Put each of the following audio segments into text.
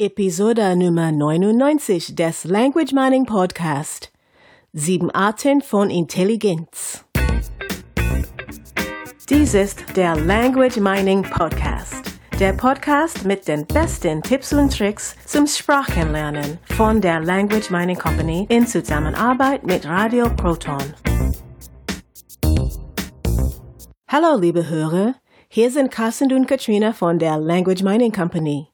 Episode Nummer 99 des Language Mining Podcast. Sieben Arten von Intelligenz. Dies ist der Language Mining Podcast. Der Podcast mit den besten Tipps und Tricks zum Sprachenlernen von der Language Mining Company in Zusammenarbeit mit Radio Proton. Hallo liebe Hörer, hier sind Carsten und Katrina von der Language Mining Company.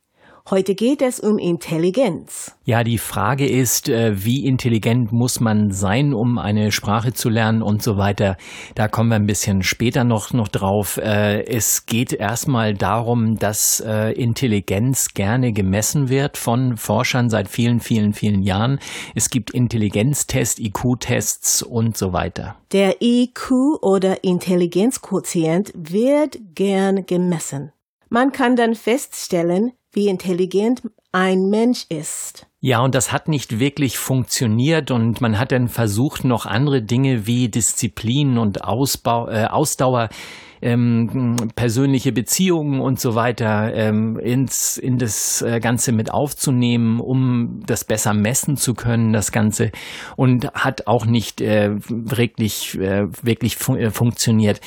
Heute geht es um Intelligenz. Ja, die Frage ist, äh, wie intelligent muss man sein, um eine Sprache zu lernen und so weiter. Da kommen wir ein bisschen später noch, noch drauf. Äh, es geht erstmal darum, dass äh, Intelligenz gerne gemessen wird von Forschern seit vielen, vielen, vielen Jahren. Es gibt Intelligenztests, IQ-Tests und so weiter. Der IQ oder Intelligenzquotient wird gern gemessen. Man kann dann feststellen, wie intelligent ein Mensch ist. Ja, und das hat nicht wirklich funktioniert und man hat dann versucht, noch andere Dinge wie Disziplin und Ausbau, äh, Ausdauer ähm, persönliche Beziehungen und so weiter ähm, ins, in das äh, Ganze mit aufzunehmen, um das besser messen zu können, das Ganze. Und hat auch nicht äh, wirklich, äh, wirklich fun äh, funktioniert.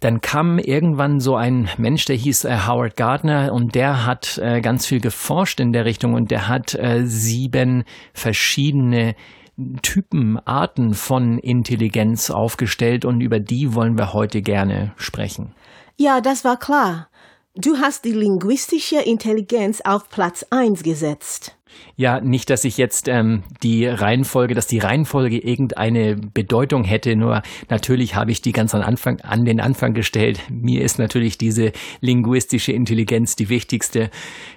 Dann kam irgendwann so ein Mensch, der hieß äh, Howard Gardner und der hat äh, ganz viel geforscht in der Richtung und der hat äh, sieben verschiedene Typen, Arten von Intelligenz aufgestellt und über die wollen wir heute gerne sprechen. Ja, das war klar. Du hast die linguistische Intelligenz auf Platz 1 gesetzt. Ja, nicht, dass ich jetzt ähm, die Reihenfolge, dass die Reihenfolge irgendeine Bedeutung hätte, nur natürlich habe ich die ganz an, Anfang, an den Anfang gestellt. Mir ist natürlich diese linguistische Intelligenz die wichtigste.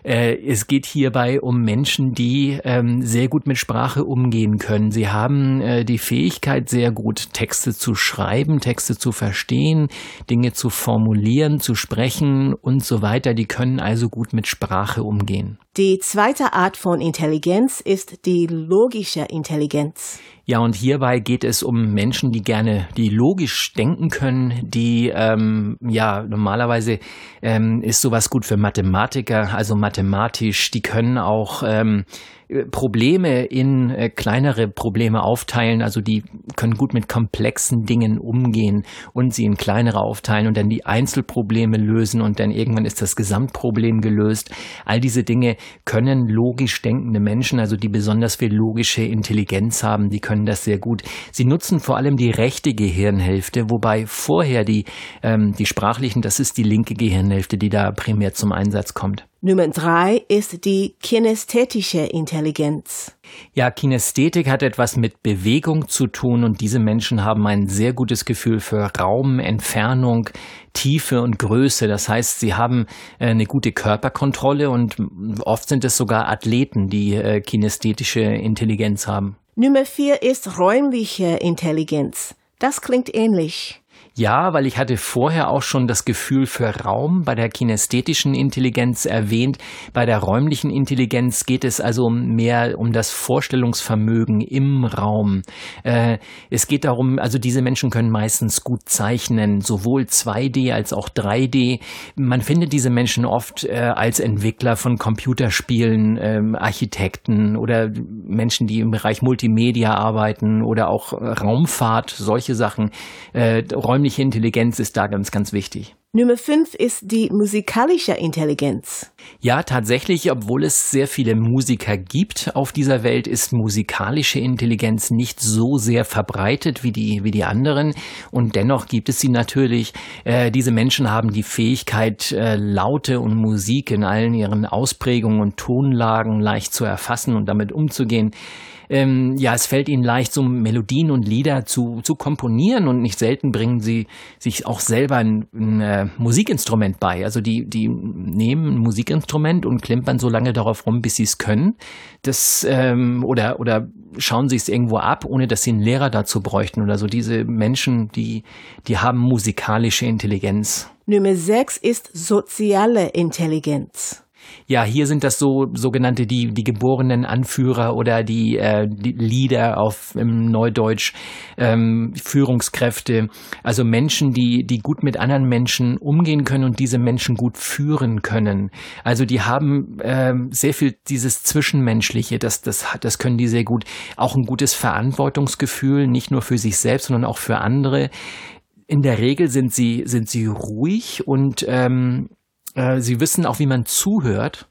Äh, es geht hierbei um Menschen, die ähm, sehr gut mit Sprache umgehen können. Sie haben äh, die Fähigkeit, sehr gut Texte zu schreiben, Texte zu verstehen, Dinge zu formulieren, zu sprechen und so weiter. Die können also gut mit Sprache umgehen. Die zweite Art von Intelligenz ist die logische Intelligenz. Ja, und hierbei geht es um Menschen, die gerne, die logisch denken können, die, ähm, ja, normalerweise ähm, ist sowas gut für Mathematiker, also mathematisch, die können auch ähm, Probleme in äh, kleinere Probleme aufteilen, also die können gut mit komplexen Dingen umgehen und sie in kleinere aufteilen und dann die Einzelprobleme lösen und dann irgendwann ist das Gesamtproblem gelöst. All diese Dinge können logisch denkende Menschen, also die besonders viel logische Intelligenz haben, die können das sehr gut. Sie nutzen vor allem die rechte Gehirnhälfte, wobei vorher die, ähm, die sprachlichen, das ist die linke Gehirnhälfte, die da primär zum Einsatz kommt. Nummer drei ist die kinästhetische Intelligenz. Ja, Kinästhetik hat etwas mit Bewegung zu tun und diese Menschen haben ein sehr gutes Gefühl für Raum, Entfernung, Tiefe und Größe. Das heißt, sie haben äh, eine gute Körperkontrolle und oft sind es sogar Athleten, die äh, kinästhetische Intelligenz haben. Nummer vier ist räumliche Intelligenz. Das klingt ähnlich. Ja, weil ich hatte vorher auch schon das Gefühl für Raum bei der kinästhetischen Intelligenz erwähnt. Bei der räumlichen Intelligenz geht es also mehr um das Vorstellungsvermögen im Raum. Äh, es geht darum, also diese Menschen können meistens gut zeichnen, sowohl 2D als auch 3D. Man findet diese Menschen oft äh, als Entwickler von Computerspielen, äh, Architekten oder Menschen, die im Bereich Multimedia arbeiten oder auch Raumfahrt, solche Sachen. Äh, räumliche Intelligenz ist da ganz, ganz wichtig. Nummer fünf ist die musikalische Intelligenz. Ja, tatsächlich, obwohl es sehr viele Musiker gibt auf dieser Welt, ist musikalische Intelligenz nicht so sehr verbreitet wie die, wie die anderen. Und dennoch gibt es sie natürlich. Äh, diese Menschen haben die Fähigkeit, äh, Laute und Musik in allen ihren Ausprägungen und Tonlagen leicht zu erfassen und damit umzugehen ähm, ja, es fällt ihnen leicht, so Melodien und Lieder zu, zu komponieren und nicht selten bringen sie sich auch selber ein, ein äh, Musikinstrument bei. Also die, die nehmen ein Musikinstrument und klimpern so lange darauf rum, bis sie es können. Das, ähm, oder, oder schauen sie es irgendwo ab, ohne dass sie einen Lehrer dazu bräuchten oder so. Diese Menschen, die, die haben musikalische Intelligenz. Nummer sechs ist soziale Intelligenz. Ja, hier sind das so sogenannte die die geborenen Anführer oder die, äh, die Leader auf im Neudeutsch ähm, Führungskräfte, also Menschen, die die gut mit anderen Menschen umgehen können und diese Menschen gut führen können. Also die haben äh, sehr viel dieses zwischenmenschliche, das das das können die sehr gut. Auch ein gutes Verantwortungsgefühl, nicht nur für sich selbst, sondern auch für andere. In der Regel sind sie sind sie ruhig und ähm, äh, sie wissen auch, wie man zuhört.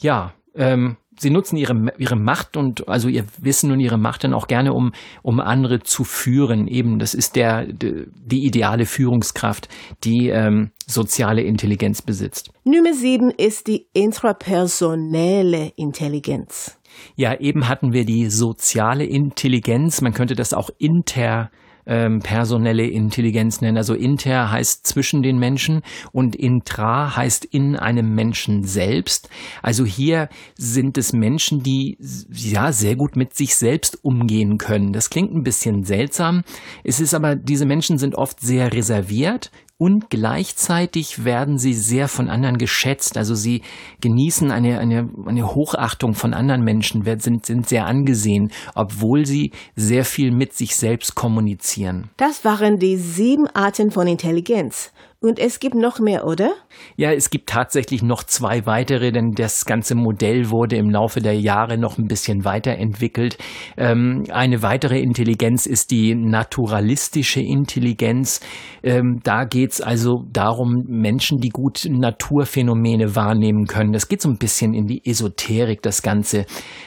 Ja, ähm, sie nutzen ihre, ihre Macht und also ihr Wissen und ihre Macht dann auch gerne, um, um andere zu führen. Eben, das ist der, die, die ideale Führungskraft, die ähm, soziale Intelligenz besitzt. Nummer sieben ist die intrapersonelle Intelligenz. Ja, eben hatten wir die soziale Intelligenz. Man könnte das auch inter ähm, personelle Intelligenz nennen. Also inter heißt zwischen den Menschen und intra heißt in einem Menschen selbst. Also hier sind es Menschen, die ja sehr gut mit sich selbst umgehen können. Das klingt ein bisschen seltsam. Es ist aber, diese Menschen sind oft sehr reserviert, und gleichzeitig werden sie sehr von anderen geschätzt. Also sie genießen eine, eine, eine Hochachtung von anderen Menschen, sind, sind sehr angesehen, obwohl sie sehr viel mit sich selbst kommunizieren. Das waren die sieben Arten von Intelligenz. Und es gibt noch mehr, oder? Ja, es gibt tatsächlich noch zwei weitere, denn das ganze Modell wurde im Laufe der Jahre noch ein bisschen weiterentwickelt. Ähm, eine weitere Intelligenz ist die naturalistische Intelligenz. Ähm, da geht's also darum, Menschen, die gut Naturphänomene wahrnehmen können. Das geht so ein bisschen in die Esoterik, das Ganze.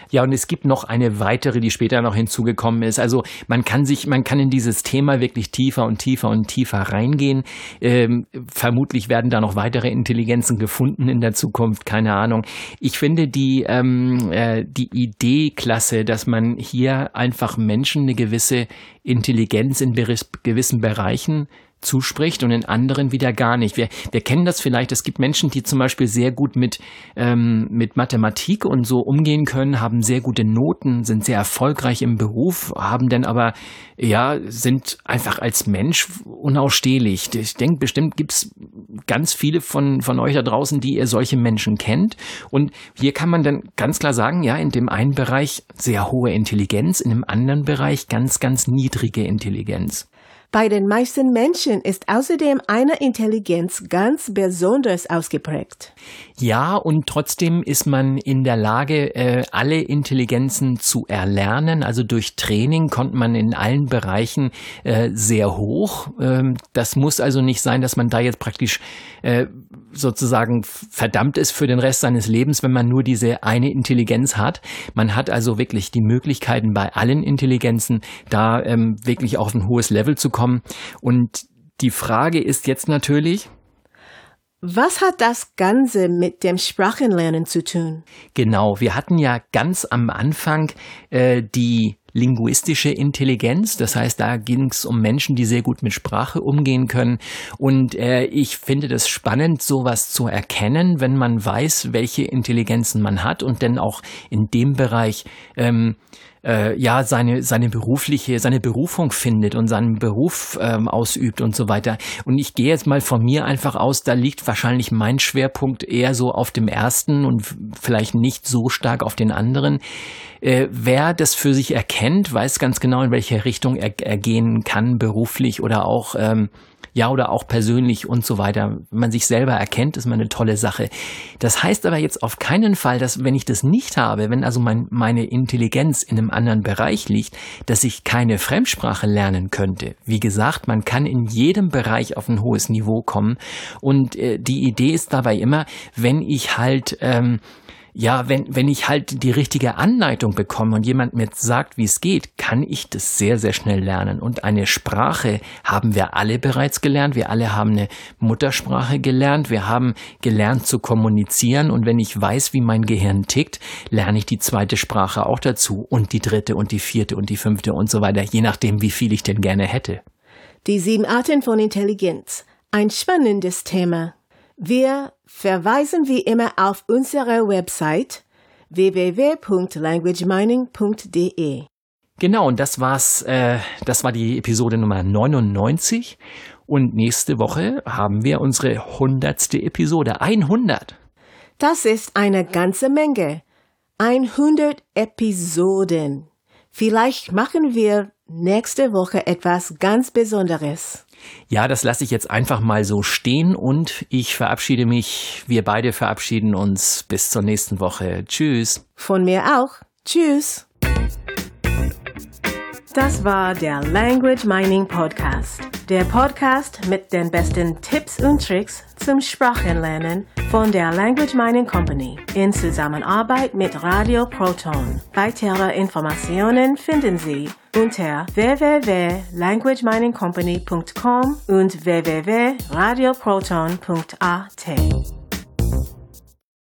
Ja, und es gibt noch eine weitere, die später noch hinzugekommen ist. Also man kann sich, man kann in dieses Thema wirklich tiefer und tiefer und tiefer reingehen. Ähm, vermutlich werden da noch weitere Intelligenzen gefunden in der Zukunft, keine Ahnung. Ich finde die, ähm, äh, die Idee klasse, dass man hier einfach Menschen eine gewisse Intelligenz in gewissen Bereichen zuspricht und in anderen wieder gar nicht. Wir, wir kennen das vielleicht. Es gibt Menschen, die zum Beispiel sehr gut mit, ähm, mit Mathematik und so umgehen können, haben sehr gute Noten, sind sehr erfolgreich im Beruf, haben dann aber, ja, sind einfach als Mensch unausstehlich. Ich denke, bestimmt gibt's ganz viele von, von euch da draußen, die ihr solche Menschen kennt. Und hier kann man dann ganz klar sagen, ja, in dem einen Bereich sehr hohe Intelligenz, in dem anderen Bereich ganz, ganz niedrige Intelligenz. Bei den meisten Menschen ist außerdem eine Intelligenz ganz besonders ausgeprägt. Ja, und trotzdem ist man in der Lage, äh, alle Intelligenzen zu erlernen. Also durch Training kommt man in allen Bereichen äh, sehr hoch. Ähm, das muss also nicht sein, dass man da jetzt praktisch äh, sozusagen verdammt ist für den Rest seines Lebens, wenn man nur diese eine Intelligenz hat. Man hat also wirklich die Möglichkeiten bei allen Intelligenzen da ähm, wirklich auf ein hohes Level zu kommen bekommen. Und die Frage ist jetzt natürlich, was hat das Ganze mit dem Sprachenlernen zu tun? Genau, wir hatten ja ganz am Anfang äh, die linguistische Intelligenz. Das heißt, da ging es um Menschen, die sehr gut mit Sprache umgehen können. Und äh, ich finde das spannend, sowas zu erkennen, wenn man weiß, welche Intelligenzen man hat und dann auch in dem Bereich ähm, äh, ja seine seine berufliche seine Berufung findet und seinen Beruf ähm, ausübt und so weiter. Und ich gehe jetzt mal von mir einfach aus, da liegt wahrscheinlich mein Schwerpunkt eher so auf dem ersten und vielleicht nicht so stark auf den anderen. Äh, wer das für sich erkennt, weiß ganz genau, in welche Richtung er, er gehen kann, beruflich oder auch ähm, ja oder auch persönlich und so weiter. Wenn man sich selber erkennt, ist man eine tolle Sache. Das heißt aber jetzt auf keinen Fall, dass wenn ich das nicht habe, wenn also mein, meine Intelligenz in einem anderen Bereich liegt, dass ich keine Fremdsprache lernen könnte. Wie gesagt, man kann in jedem Bereich auf ein hohes Niveau kommen und äh, die Idee ist dabei immer, wenn ich halt ähm, ja, wenn, wenn ich halt die richtige Anleitung bekomme und jemand mir sagt, wie es geht, kann ich das sehr, sehr schnell lernen. Und eine Sprache haben wir alle bereits gelernt. Wir alle haben eine Muttersprache gelernt. Wir haben gelernt zu kommunizieren. Und wenn ich weiß, wie mein Gehirn tickt, lerne ich die zweite Sprache auch dazu und die dritte und die vierte und die fünfte und so weiter, je nachdem, wie viel ich denn gerne hätte. Die sieben Arten von Intelligenz. Ein spannendes Thema. Wir verweisen wie immer auf unsere Website www.languagemining.de. Genau, und das war's, äh, das war die Episode Nummer 99. Und nächste Woche haben wir unsere hundertste Episode. 100! Das ist eine ganze Menge. 100 Episoden. Vielleicht machen wir nächste Woche etwas ganz Besonderes. Ja, das lasse ich jetzt einfach mal so stehen und ich verabschiede mich. Wir beide verabschieden uns bis zur nächsten Woche. Tschüss. Von mir auch. Tschüss. Das war der Language Mining Podcast. Der Podcast mit den besten Tipps und Tricks zum Sprachenlernen von der Language Mining Company in Zusammenarbeit mit Radio Proton. Weitere Informationen finden Sie unter www.languageminingcompany.com und www.radioproton.at.